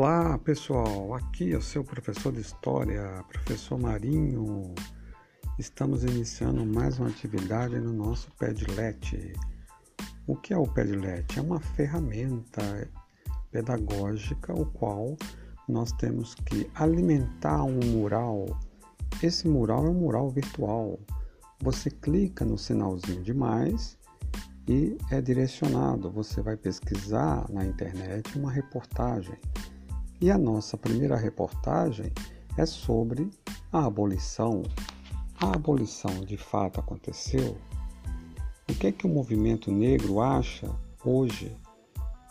Olá pessoal, aqui é o seu professor de História, professor Marinho. Estamos iniciando mais uma atividade no nosso Padlet. O que é o Padlet? É uma ferramenta pedagógica o qual nós temos que alimentar um mural. Esse mural é um mural virtual. Você clica no sinalzinho de mais e é direcionado. Você vai pesquisar na internet uma reportagem e a nossa primeira reportagem é sobre a abolição. A abolição de fato aconteceu? O que é que o movimento negro acha hoje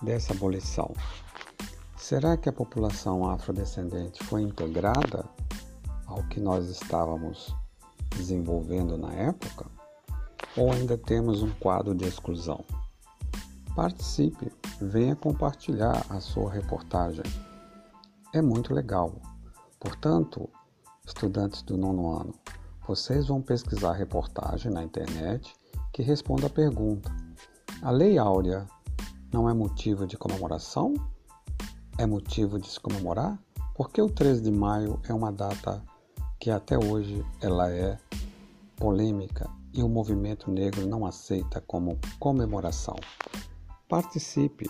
dessa abolição? Será que a população afrodescendente foi integrada ao que nós estávamos desenvolvendo na época? Ou ainda temos um quadro de exclusão? Participe, venha compartilhar a sua reportagem é muito legal. Portanto, estudantes do nono ano, vocês vão pesquisar reportagem na internet que responda a pergunta: a Lei Áurea não é motivo de comemoração? É motivo de se comemorar? Porque o 13 de maio é uma data que até hoje ela é polêmica e o movimento negro não aceita como comemoração. Participe!